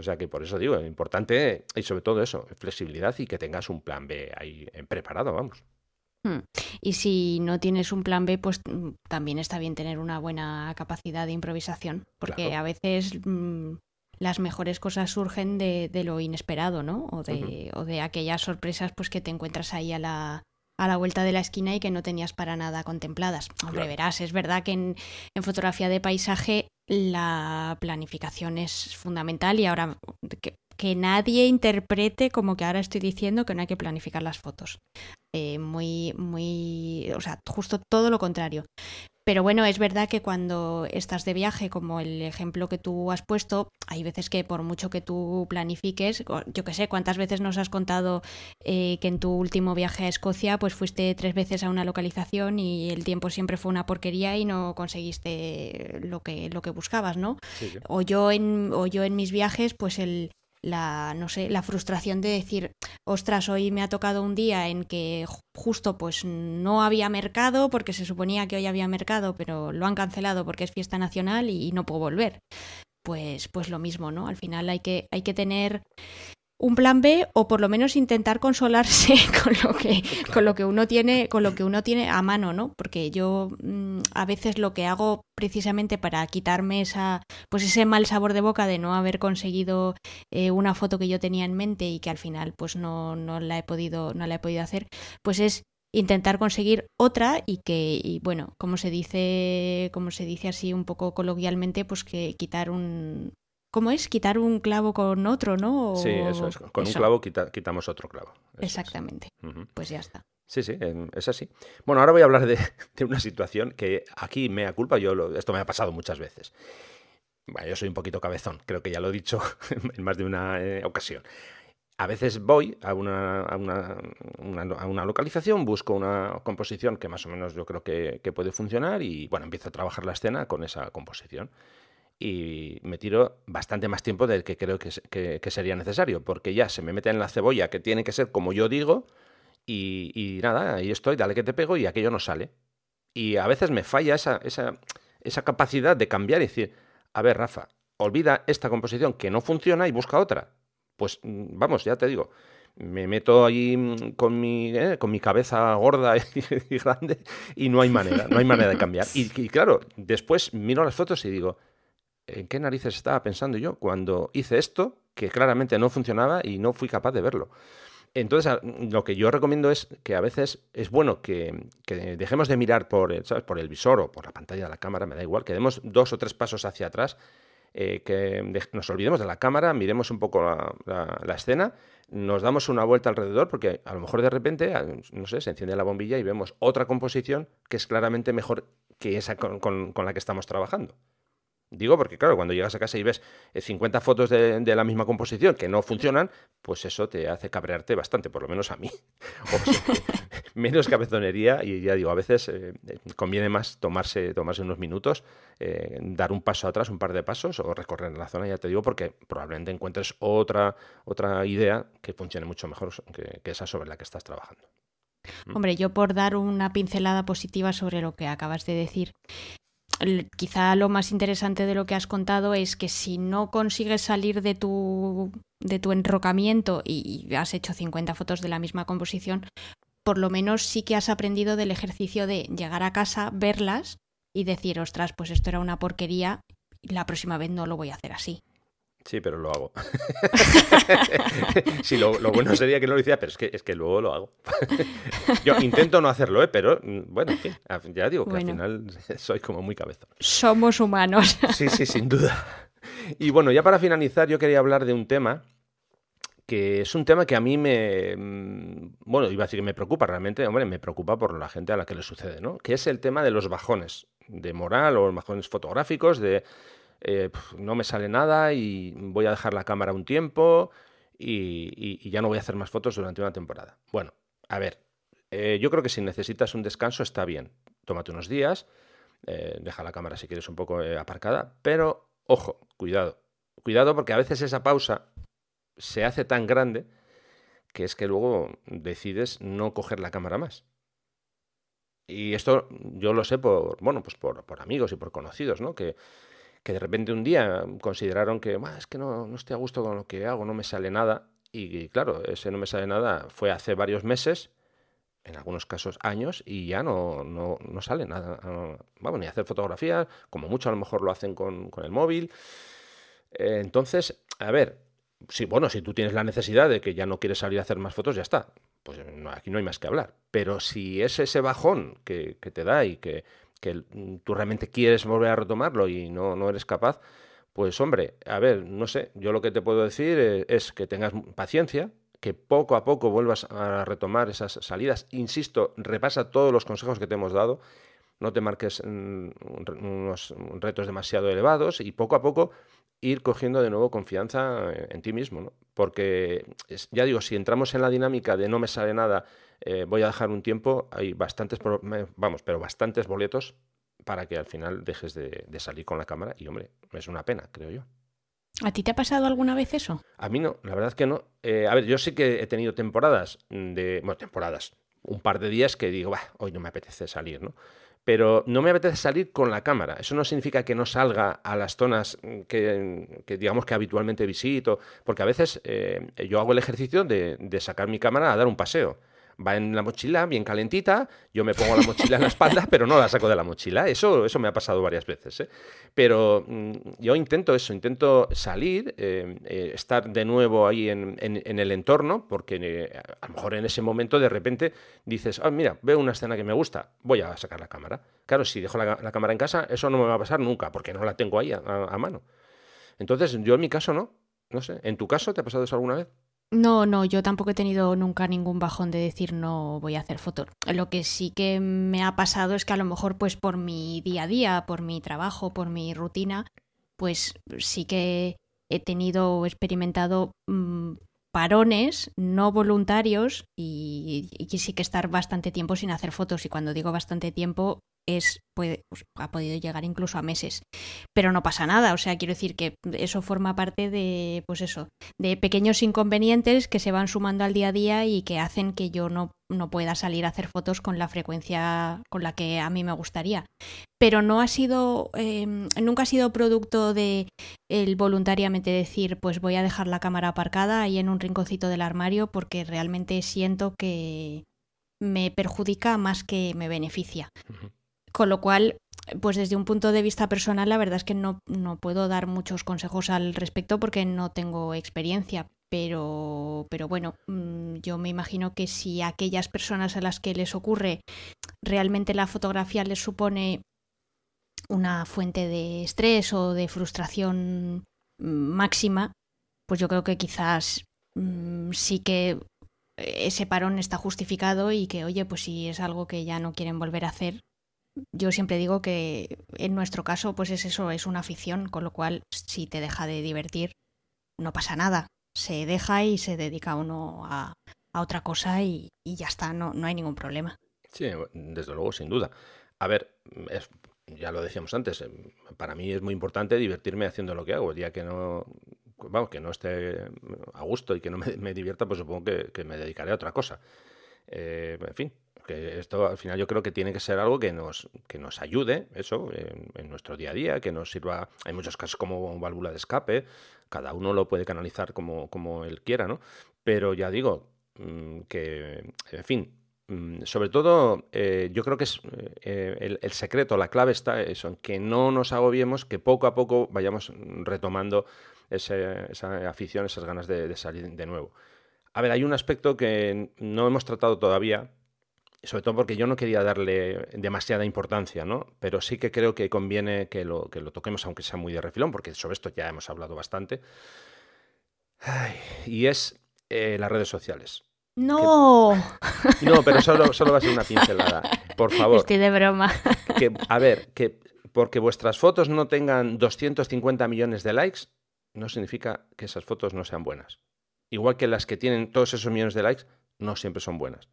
O sea que por eso digo, importante y sobre todo eso, flexibilidad y que tengas un plan B ahí preparado, vamos. Hmm. Y si no tienes un plan B, pues mm, también está bien tener una buena capacidad de improvisación, porque claro. a veces mmm, las mejores cosas surgen de, de, lo inesperado, ¿no? O de, uh -huh. o de aquellas sorpresas pues que te encuentras ahí a la, a la vuelta de la esquina y que no tenías para nada contempladas. Hombre, claro. verás, es verdad que en, en, fotografía de paisaje la planificación es fundamental y ahora que, nadie interprete como que ahora estoy diciendo que no hay que planificar las fotos. Eh, muy, muy, o sea, justo todo lo contrario. Pero bueno, es verdad que cuando estás de viaje, como el ejemplo que tú has puesto, hay veces que por mucho que tú planifiques, yo qué sé, cuántas veces nos has contado eh, que en tu último viaje a Escocia, pues fuiste tres veces a una localización y el tiempo siempre fue una porquería y no conseguiste lo que, lo que buscabas, ¿no? Sí, sí. O, yo en, o yo en mis viajes, pues el, la no sé la frustración de decir ostras hoy me ha tocado un día en que justo pues no había mercado porque se suponía que hoy había mercado pero lo han cancelado porque es fiesta nacional y no puedo volver pues pues lo mismo no al final hay que hay que tener un plan B o por lo menos intentar consolarse [LAUGHS] con lo que claro. con lo que uno tiene con lo que uno tiene a mano no porque yo mmm, a veces lo que hago precisamente para quitarme esa pues ese mal sabor de boca de no haber conseguido eh, una foto que yo tenía en mente y que al final pues no, no la he podido no la he podido hacer pues es intentar conseguir otra y que y bueno como se dice como se dice así un poco coloquialmente pues que quitar un ¿Cómo es? Quitar un clavo con otro, ¿no? Sí, eso es. Con un clavo quitamos otro clavo. Exactamente. Pues ya está. Sí, sí, es así. Bueno, ahora voy a hablar de, [LAUGHS] una situación que aquí me da culpa, yo esto me ha pasado muchas veces. Bueno, yo soy un poquito cabezón, creo que ya lo he dicho [LAUGHS] en más de una eh, ocasión. A veces voy a una, a, una, a una, localización, busco una composición que más o menos yo creo que, que puede funcionar y bueno, empiezo a trabajar la escena con esa composición y me tiro bastante más tiempo del que creo que, sería necesario, porque ya se me mete en la cebolla que tiene que ser como yo digo y, nada, ahí estoy, dale que te pego y aquello no sale. Y a veces me falla esa, esa, esa capacidad de cambiar y decir, a ver, Rafa, olvida esta composición que no funciona y busca otra. Pues mm, vamos, ya te digo, me meto ahí mm, con mi, eh, con mi cabeza gorda [LAUGHS] y, grande y no hay manera, no hay manera de cambiar. y, claro, después miro las fotos y digo, ¿en qué narices estaba pensando yo cuando hice esto que claramente no funcionaba y no fui capaz de verlo? Entonces, lo que yo recomiendo es que a veces es bueno que, dejemos de mirar por, el visor o por la pantalla de la cámara, me da igual, que demos dos o tres pasos hacia atrás, eh, que nos olvidemos de la cámara, miremos un poco la, escena, nos damos una vuelta alrededor, porque a lo mejor de repente, no sé, se enciende la bombilla y vemos otra composición que es claramente mejor que esa con la que estamos trabajando. Digo porque, claro, cuando llegas a casa y ves 50 eh, fotos de, la misma composición que no funcionan, pues eso te hace cabrearte bastante, por lo menos a mí. [LAUGHS] [LAUGHS] menos cabezonería y ya digo, a veces eh, conviene más tomarse, tomarse unos minutos, eh, dar un paso atrás, un par de pasos o recorrer la zona, ya te digo, porque probablemente encuentres otra, otra idea que funcione mucho mejor que esa sobre la que estás trabajando. Hombre, yo por dar una pincelada positiva sobre lo que acabas de decir, quizá lo más interesante de lo que has contado es que si no consigues salir de tu, de tu enrocamiento y has hecho 50 fotos de la misma composición, por lo menos sí que has aprendido del ejercicio de llegar a casa, verlas y decir, ostras, pues esto era una porquería, la próxima vez no lo voy a hacer así. Sí, pero lo hago. [LAUGHS] sí, lo, bueno sería que no lo hiciera, pero es que, es que luego lo hago. [LAUGHS] Yo intento no hacerlo, ¿eh? pero mm, bueno, ya digo que al final [LAUGHS] soy como muy cabezón. Somos humanos. sí, sí, sin duda. Y bueno, ya para finalizar, yo quería hablar de un tema que es un tema que a mí me, mm, bueno, iba a decir que me preocupa realmente, hombre, me preocupa por la gente a la que le sucede, ¿no? Que es el tema de los bajones de moral o bajones fotográficos, de eh, no me sale nada y voy a dejar la cámara un tiempo y, ya no voy a hacer más fotos durante una temporada. Bueno, a ver, eh, yo creo que si necesitas un descanso está bien. Tómate unos días, eh, deja la cámara si quieres un poco aparcada, pero ojo, cuidado. Cuidado porque a veces esa pausa se hace tan grande que es que luego decides no coger la cámara más. Y esto yo lo sé por, bueno, pues por, por amigos y por conocidos, ¿no? Que, que de repente un día consideraron que es que no, no estoy a gusto con lo que hago, no me sale nada. Y, claro, ese no me sale nada fue hace varios meses, en algunos casos años, y ya no, no, no sale nada. vamos, ni hacer fotografías, como mucho a lo mejor lo hacen con, con el móvil. Eh, entonces, a ver, si, bueno, si tú tienes la necesidad de que ya no quieres salir a hacer más fotos, ya está. Pues aquí no hay más que hablar. Pero si es ese bajón que, que te da y que que mm, tú realmente quieres volver a retomarlo y no, no eres capaz, pues hombre, a ver, no sé, yo lo que te puedo decir eh, es, que tengas paciencia, que poco a poco vuelvas a retomar esas salidas. Insisto, repasa todos los consejos que te hemos dado, no te marques mm, unos retos demasiado elevados y poco a poco ir cogiendo de nuevo confianza en ti mismo, ¿no? Porque, ya digo, si entramos en la dinámica de no me sale nada, eh, voy a dejar un tiempo, hay bastantes, vamos, pero bastantes boletos para que al final dejes de, salir con la cámara y, hombre, es una pena, creo yo. ¿A ti te ha pasado alguna vez eso? A mí no, la verdad es que no. Eh, a ver, yo sí que he tenido temporadas de, bueno, temporadas, un par de días que digo, hoy no me apetece salir, ¿no? Pero no me apetece salir con la cámara. Eso no significa que no salga a las zonas que, digamos que habitualmente visito, porque a veces eh, yo hago el ejercicio de, de, sacar mi cámara a dar un paseo va en la mochila bien calentita, yo me pongo la mochila en la espalda, pero no la saco de la mochila. Eso, eso me ha pasado varias veces. ¿eh? Pero mm, yo intento eso, intento salir, eh, eh, estar de nuevo ahí en, el entorno, porque a lo mejor en ese momento de repente dices, ah, mira, veo una escena que me gusta, voy a sacar la cámara. Claro, si dejo la, cámara en casa, eso no me va a pasar nunca, porque no la tengo ahí a mano. Entonces, yo en mi caso no. No sé. ¿En tu caso te ha pasado eso alguna vez? No, no, yo tampoco he tenido nunca ningún bajón de decir no voy a hacer fotos. Lo que sí que me ha pasado es que a lo mejor pues por mi día a día, por mi trabajo, por mi rutina, pues sí que he tenido o experimentado mm, parones no voluntarios y, y, sí que estar bastante tiempo sin hacer fotos. Y cuando digo bastante tiempo puede, pues, ha podido llegar incluso a meses. Pero no pasa nada, o sea, quiero decir que eso forma parte de, pues eso, de pequeños inconvenientes que se van sumando al día a día y que hacen que yo no, no pueda salir a hacer fotos con la frecuencia con la que a mí me gustaría. Pero no ha sido, eh, nunca ha sido producto de el voluntariamente decir, pues voy a dejar la cámara aparcada ahí en un rinconcito del armario porque realmente siento que me perjudica más que me beneficia. Con lo cual, pues desde un punto de vista personal, la verdad es que no, no puedo dar muchos consejos al respecto porque no tengo experiencia. Pero, pero bueno, mm, yo me imagino que si aquellas personas a las que les ocurre realmente la fotografía les supone una fuente de estrés o de frustración máxima, pues yo creo que quizás mm, sí que ese parón está justificado y que, oye, pues si es algo que ya no quieren volver a hacer, yo siempre digo que en nuestro caso, pues es eso, es una afición, con lo cual si te deja de divertir, no pasa nada. Se deja y se dedica uno a, otra cosa y, y, ya está, no, no hay ningún problema. Sí, desde luego, sin duda. A ver, ya lo decíamos antes, para mí es muy importante divertirme haciendo lo que hago. El día que no, vamos, que no esté a gusto y que no me, me divierta, pues supongo que, que, me dedicaré a otra cosa. Eh, en fin, que esto al final yo creo que tiene que ser algo que nos, que nos ayude, eso, en, nuestro día a día, que nos sirva, hay muchos casos como válvula de escape, cada uno lo puede canalizar como, como él quiera, ¿no? Pero ya digo, mm, que, en fin, mm, sobre todo, eh, yo creo que es eh, el, secreto, la clave está eso, en que no nos agobiemos, que poco a poco vayamos retomando esa afición, esas ganas de salir de nuevo. A ver, hay un aspecto que no hemos tratado todavía, sobre todo porque yo no quería darle demasiada importancia, ¿no? Pero sí que creo que conviene que lo, que lo toquemos, aunque sea muy de refilón, porque sobre esto ya hemos hablado bastante. Ay, y es eh, las redes sociales. No. Que... [LAUGHS] No, pero solo, solo va a ser una pincelada. Por favor. Estoy de broma. Que, a ver, que porque vuestras fotos no tengan 250 millones de likes, no significa que esas fotos no sean buenas. Igual que las que tienen todos esos millones de likes, no siempre son buenas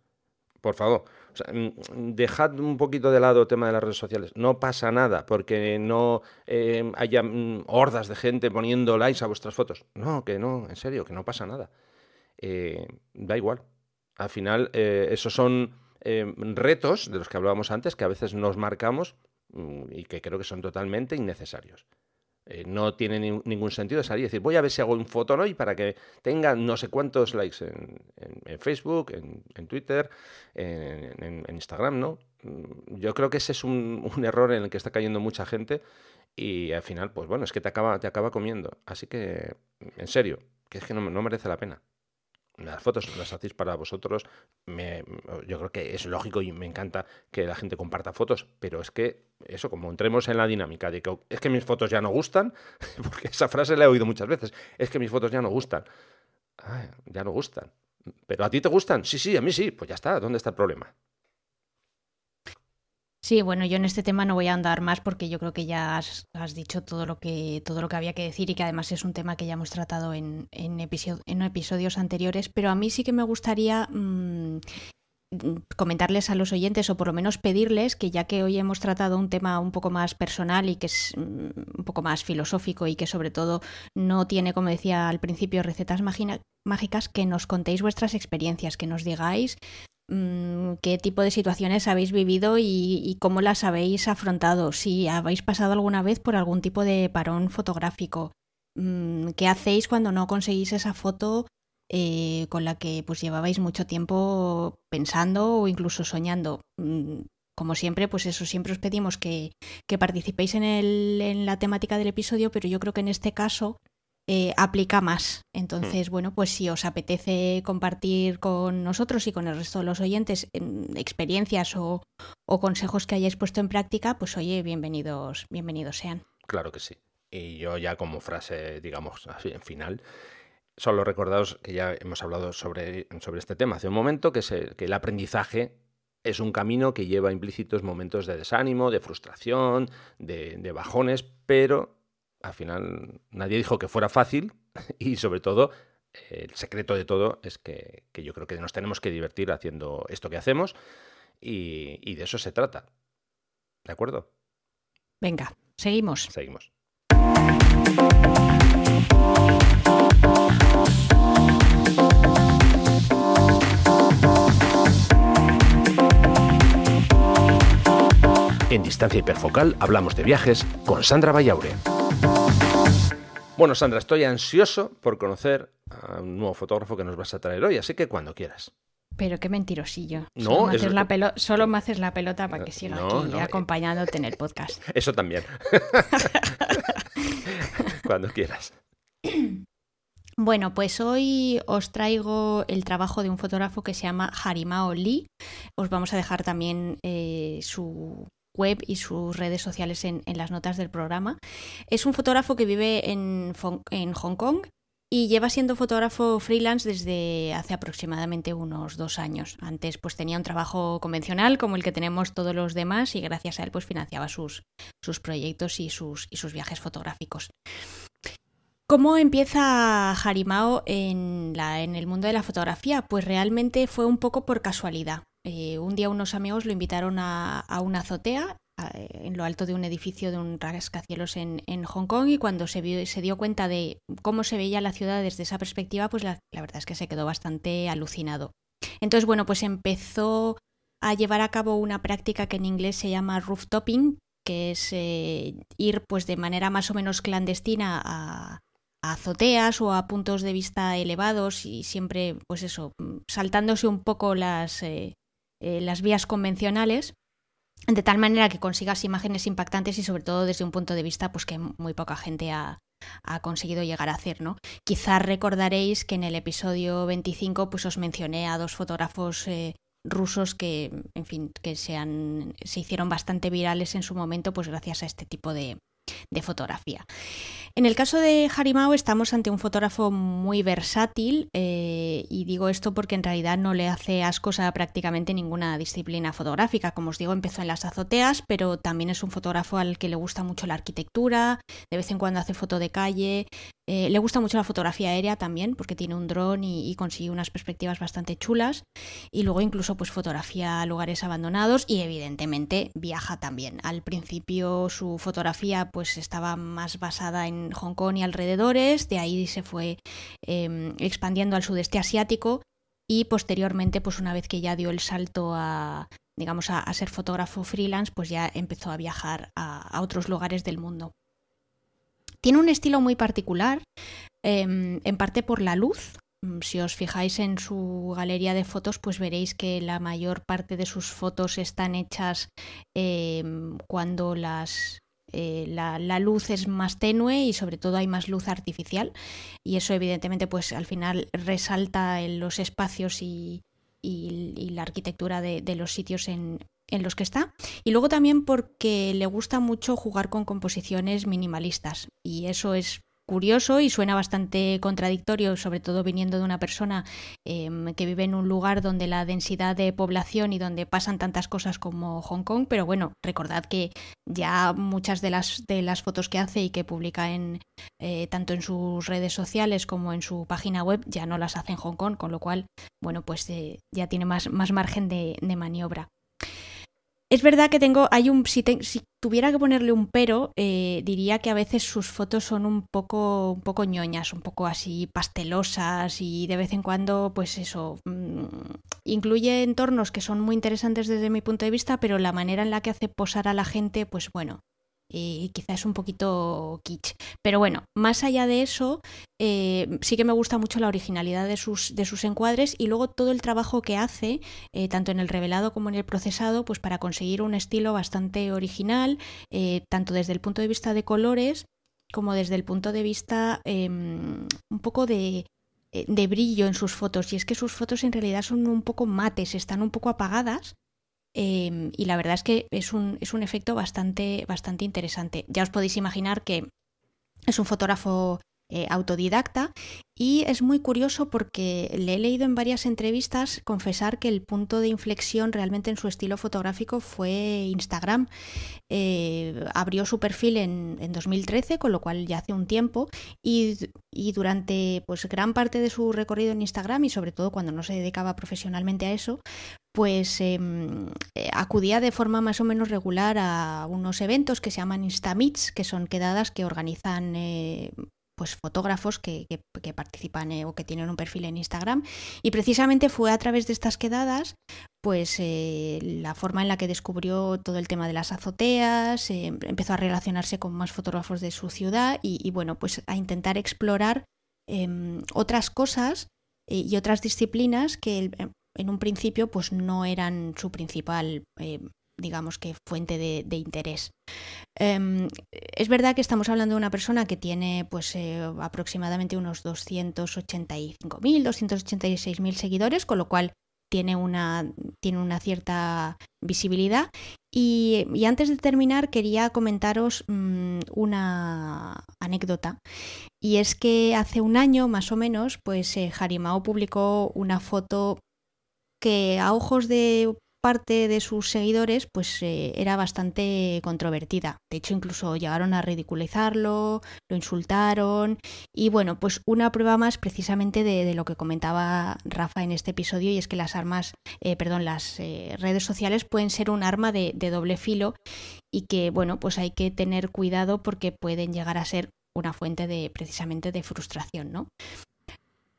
por favor, sea, dejad un poquito de lado el tema de las redes sociales. No pasa nada porque no eh, haya mm, hordas de gente poniendo likes a vuestras fotos. No, que no, en serio, que no pasa nada. Eh, da igual. Al final, eh, esos son eh, retos de los que hablábamos antes que a veces nos marcamos mm, y que creo que son totalmente innecesarios. Eh, no tiene ni, ningún sentido salir y decir, voy a ver si hago un fotonoy para que tenga no sé cuántos likes en, Facebook, en, en Twitter, en, Instagram, ¿no? Mm, yo creo que ese es un, un, error en el que está cayendo mucha gente y al final, pues bueno, es que te acaba, te acaba comiendo. Así que, en serio, que es que no, no merece la pena las fotos las hacéis para vosotros. Me, yo creo que es lógico y me encanta que la gente comparta fotos, pero es que eso, como entremos en la dinámica de que es que mis fotos ya no gustan, [LAUGHS] porque esa frase la he oído muchas veces, es que mis fotos ya no gustan. Ay, ya no gustan. ¿Pero a ti te gustan? Sí, sí, a mí sí. Pues ya está, ¿dónde está el problema? Sí, bueno, yo en este tema no voy a andar más porque yo creo que ya has, dicho todo lo que todo lo que había que decir y que además es un tema que ya hemos tratado en, en, en episodios anteriores. Pero a mí sí que me gustaría mmm, comentarles a los oyentes o por lo menos pedirles que ya que hoy hemos tratado un tema un poco más personal y que es un poco más filosófico y que sobre todo no tiene, como decía al principio, recetas mágicas, que nos contéis vuestras experiencias, que nos digáis qué tipo de situaciones habéis vivido y, cómo las habéis afrontado, si habéis pasado alguna vez por algún tipo de parón fotográfico, mmm, qué hacéis cuando no conseguís esa foto eh, con la que pues llevabais mucho tiempo pensando o incluso soñando. mmm, Como siempre, pues eso, siempre os pedimos que, que participéis en, el, en la temática del episodio, pero yo creo que en este caso eh, aplica más. Entonces, mm. bueno, pues si os apetece compartir con nosotros y con el resto de los oyentes eh, experiencias o, o, consejos que hayáis puesto en práctica, pues oye, bienvenidos, bienvenidos sean. Claro que sí. Y yo ya como frase, digamos, así en final, solo recordaros que ya hemos hablado sobre, sobre este tema hace un momento, que, que el aprendizaje es un camino que lleva implícitos momentos de desánimo, de frustración, de, bajones, pero al final nadie dijo que fuera fácil [LAUGHS] y sobre todo el secreto de todo es que, yo creo que nos tenemos que divertir haciendo esto que hacemos y, y de eso se trata. ¿De acuerdo? Venga, seguimos. Seguimos. En Distancia Hiperfocal hablamos de viajes con Sandra Vallaure. Bueno, Sandra, estoy ansioso por conocer a un nuevo fotógrafo que nos vas a traer hoy, así que cuando quieras. Pero qué mentirosillo. No, solo me, haces, la solo me haces la pelota para que siga aquí eh. acompañándote en el podcast. [LAUGHS] Eso también. [LAUGHS] cuando quieras. Bueno, pues hoy os traigo el trabajo de un fotógrafo que se llama Harimao Lee. Os vamos a dejar también eh, su web y sus redes sociales en, las notas del programa. Es un fotógrafo que vive en, en Hong Kong y lleva siendo fotógrafo freelance desde hace aproximadamente unos dos años. Antes pues tenía un trabajo convencional como el que tenemos todos los demás y gracias a él pues financiaba sus, sus proyectos y sus, y sus viajes fotográficos. ¿Cómo empieza Harimao en, la, en el mundo de la fotografía? Pues realmente fue un poco por casualidad. Eh, un día unos amigos lo invitaron a, una azotea en lo alto de un edificio de un rascacielos en, Hong Kong y cuando se, se dio cuenta de cómo se veía la ciudad desde esa perspectiva, pues la, verdad es que se quedó bastante alucinado. Entonces, bueno, pues empezó a llevar a cabo una práctica que en inglés se llama rooftoping, que es eh, ir pues de manera más o menos clandestina a, azoteas o a puntos de vista elevados y siempre, pues eso, saltándose un poco las, eh, eh, las vías convencionales, de tal manera que consigas imágenes impactantes y sobre todo desde un punto de vista pues que muy poca gente ha, conseguido llegar a hacer, ¿no? Quizás recordaréis que en el episodio 25 pues os mencioné a dos fotógrafos eh, rusos que, en fin, que se, se hicieron bastante virales en su momento pues gracias a este tipo de, de fotografía. En el caso de Harimao estamos ante un fotógrafo muy versátil eh, y digo esto porque en realidad no le hace ascos a prácticamente ninguna disciplina fotográfica. Como os digo, empezó en las azoteas, pero también es un fotógrafo al que le gusta mucho la arquitectura, de vez en cuando hace foto de calle, eh, le gusta mucho la fotografía aérea también porque tiene un dron y, consigue unas perspectivas bastante chulas y luego incluso pues fotografía lugares abandonados y evidentemente viaja también. Al principio su fotografía pues estaba más basada en Hong Kong y alrededores, de ahí se fue em, expandiendo al sudeste asiático y posteriormente, pues una vez que ya dio el salto a, digamos, a, ser fotógrafo freelance, pues ya empezó a viajar a, otros lugares del mundo. Tiene un estilo muy particular, em, en parte por la luz. Mm, si os fijáis en su galería de fotos, pues veréis que la mayor parte de sus fotos están hechas em, cuando las eh, la, luz es más tenue y sobre todo hay más luz artificial y eso evidentemente pues al final resalta en los espacios y, la arquitectura de, de los sitios en, en los que está. Y luego también porque le gusta mucho jugar con composiciones minimalistas. Y eso es curioso y suena bastante contradictorio, sobre todo viniendo de una persona em, que vive en un lugar donde la densidad de población y donde pasan tantas cosas como Hong Kong, pero bueno, recordad que ya muchas de las, de las fotos que hace y que publica en eh, tanto en sus redes sociales como en su página web ya no las hace en Hong Kong, con lo cual, bueno, pues eh, ya tiene más, más margen de, de maniobra. Es verdad que tengo, hay un, si, tuviera que ponerle un pero, eh, diría que a veces sus fotos son un poco, un poco ñoñas, un poco así pastelosas y de vez en cuando, pues eso, mm, incluye entornos que son muy interesantes desde mi punto de vista, pero la manera en la que hace posar a la gente, pues bueno, y quizás un poquito kitsch. Pero bueno, más allá de eso, eh, sí que me gusta mucho la originalidad de sus, de sus encuadres y luego todo el trabajo que hace, eh, tanto en el revelado como en el procesado, pues para conseguir un estilo bastante original, eh, tanto desde el punto de vista de colores como desde el punto de vista em, un poco de brillo en sus fotos. Y es que sus fotos en realidad son un poco mates, están un poco apagadas Em, y la verdad es que es un, es un efecto bastante, bastante interesante. Ya os podéis imaginar que Es un fotógrafo eh, autodidacta y es muy curioso porque le he leído en varias entrevistas confesar que el punto de inflexión realmente en su estilo fotográfico fue Instagram. Eh, abrió su perfil en, 2013, con lo cual ya hace un tiempo, y, durante pues gran parte de su recorrido en Instagram y sobre todo cuando no se dedicaba profesionalmente a eso, pues em, eh, acudía de forma más o menos regular a unos eventos que se llaman Instamits, que son quedadas que organizan pues fotógrafos que, participan eh, o que tienen un perfil en Instagram. Y precisamente fue a través de estas quedadas pues eh, la forma en la que descubrió todo el tema de las azoteas, eh, empezó a relacionarse con más fotógrafos de su ciudad y, bueno, pues a intentar explorar em, otras cosas y otras disciplinas que en un principio pues no eran su principal digamos que fuente de, interés. Em, es verdad que estamos hablando de una persona que tiene pues eh, aproximadamente unos 285.000, 286.000 seguidores, con lo cual tiene una, tiene una cierta visibilidad. Y, antes de terminar, quería comentaros mm, una anécdota. Y es que hace un año, más o menos, pues eh, Harimao publicó una foto que a ojos de parte de sus seguidores pues eh, era bastante controvertida. De hecho, incluso llegaron a ridiculizarlo, lo insultaron y bueno, pues una prueba más precisamente de, lo que comentaba Rafa en este episodio y es que las armas, eh, perdón, las eh, redes sociales pueden ser un arma de, de doble filo y que bueno, pues hay que tener cuidado porque pueden llegar a ser una fuente de precisamente de frustración, ¿no?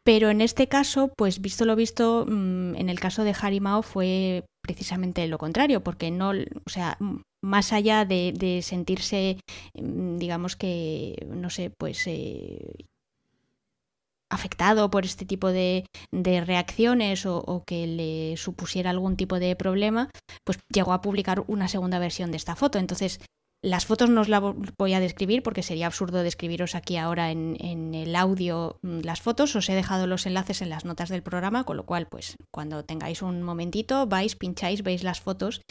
Pero en este caso, pues visto lo visto, mm, en el caso de Harimao fue precisamente lo contrario, porque no, o sea, más allá de, sentirse, mm, digamos que, no sé, pues eh, afectado por este tipo de, reacciones o, o, que le supusiera algún tipo de problema, pues llegó a publicar una segunda versión de esta foto. Entonces, las fotos no os las voy a describir porque sería absurdo describiros aquí ahora en, el audio mm, las fotos. Os he dejado los enlaces en las notas del programa, con lo cual, pues cuando tengáis un momentito, vais, pincháis, veis las fotos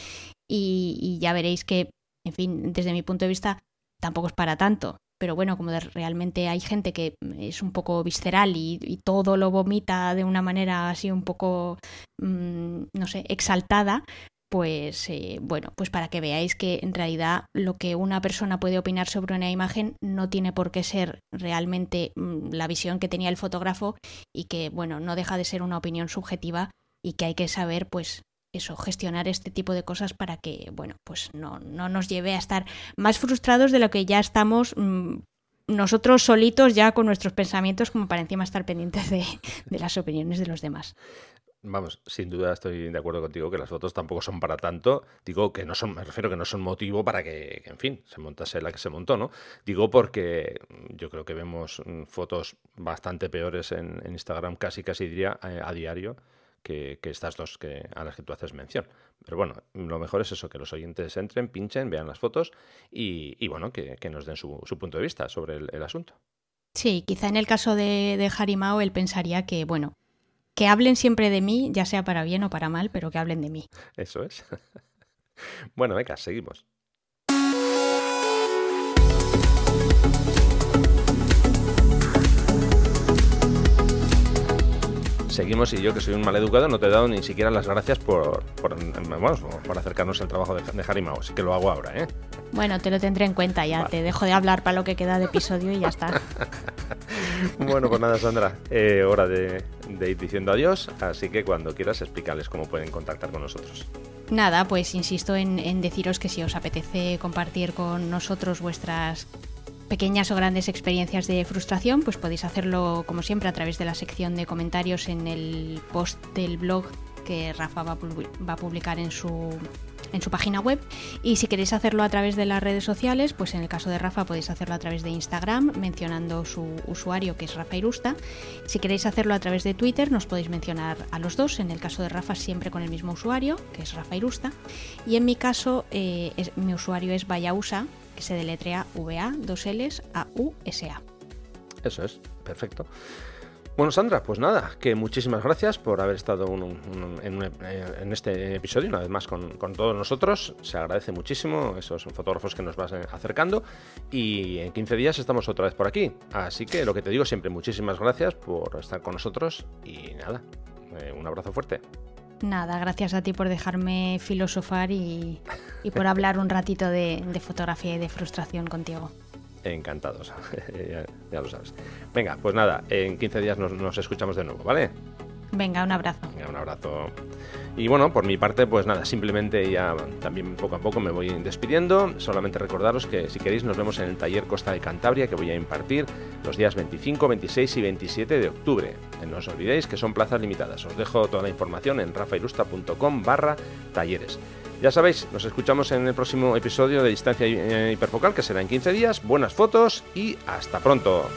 y, ya veréis que, en fin, desde mi punto de vista, tampoco es para tanto. Pero bueno, como realmente hay gente que es un poco visceral y, todo lo vomita de una manera así un poco, mm, no sé, exaltada, pues eh, bueno, pues para que veáis que en realidad lo que una persona puede opinar sobre una imagen no tiene por qué ser realmente mm, la visión que tenía el fotógrafo y que bueno, no deja de ser una opinión subjetiva y que hay que saber pues eso, gestionar este tipo de cosas para que, bueno, pues no, no nos lleve a estar más frustrados de lo que ya estamos mm, nosotros solitos ya con nuestros pensamientos como para encima estar pendientes de, de las opiniones de los demás. Vamos, sin duda estoy de acuerdo contigo que las fotos tampoco son para tanto. Digo que no son, me refiero que no son motivo para que, en fin, se montase la que se montó, ¿no? Digo porque yo creo que vemos mm, fotos bastante peores en, Instagram, casi casi diría eh, a diario, que, estas dos que, a las que tú haces mención. Pero bueno, lo mejor es eso, que los oyentes entren, pinchen, vean las fotos y, bueno, que, nos den su, punto de vista sobre el, asunto. Sí, quizá en el caso de, de Harimao él pensaría que, bueno, que hablen siempre de mí, ya sea para bien o para mal, pero que hablen de mí. Eso es. [LAUGHS] bueno, venga, seguimos. Seguimos y yo que soy un mal educado no te he dado ni siquiera las gracias por, por, por acercarnos al trabajo de, de Harry Mao, así que lo hago ahora, ¿eh? Bueno, te lo tendré en cuenta ya, te dejo de hablar para lo que queda de episodio y ya está. [LAUGHS] bueno, pues nada, Sandra, eh, hora de, ir diciendo adiós, así que cuando quieras explicarles cómo pueden contactar con nosotros. Nada, pues insisto en, en deciros que si os apetece compartir con nosotros vuestras pequeñas o grandes experiencias de frustración, pues podéis hacerlo como siempre a través de la sección de comentarios en el post del blog que Rafa va a publicar en su, en su página web. Y si queréis hacerlo a través de las redes sociales, pues en el caso de Rafa podéis hacerlo a través de Instagram, mencionando su usuario que es Rafa Irusta. Si queréis hacerlo a través de Twitter, nos podéis mencionar a los dos. En el caso de Rafa, siempre con el mismo usuario, que es Rafa Irusta. Y en mi caso, eh, mi usuario es Vayausa, que se deletrea VA, dos Ls, A, U, S, A. Eso es, perfecto. Bueno, Sandra, pues nada, que muchísimas gracias por haber estado en, este episodio, una vez más con, todos nosotros. Se agradece muchísimo esos fotógrafos que nos vas eh, acercando. Y en 15 días estamos otra vez por aquí. Así que lo que te digo siempre, muchísimas gracias por estar con nosotros. Y nada, eh, un abrazo fuerte. Nada, gracias a ti por dejarme filosofar y, por hablar un ratito de fotografía y de frustración contigo encantados. [LAUGHS] ya, lo sabes. Venga, pues nada, en 15 días nos, escuchamos de nuevo, ¿vale? Venga, un abrazo. Venga, un abrazo. Y bueno, por mi parte, pues nada, simplemente ya también poco a poco me voy despidiendo. Solamente recordaros que si queréis nos vemos en el taller Costa de Cantabria que voy a impartir los días 25, 26 y 27 de octubre. No os olvidéis que son plazas limitadas. Os dejo toda la información en rafailusta.com barra talleres. Ya sabéis, nos escuchamos en el próximo episodio de Distancia Hiperfocal, que será en 15 días. Buenas fotos y hasta pronto.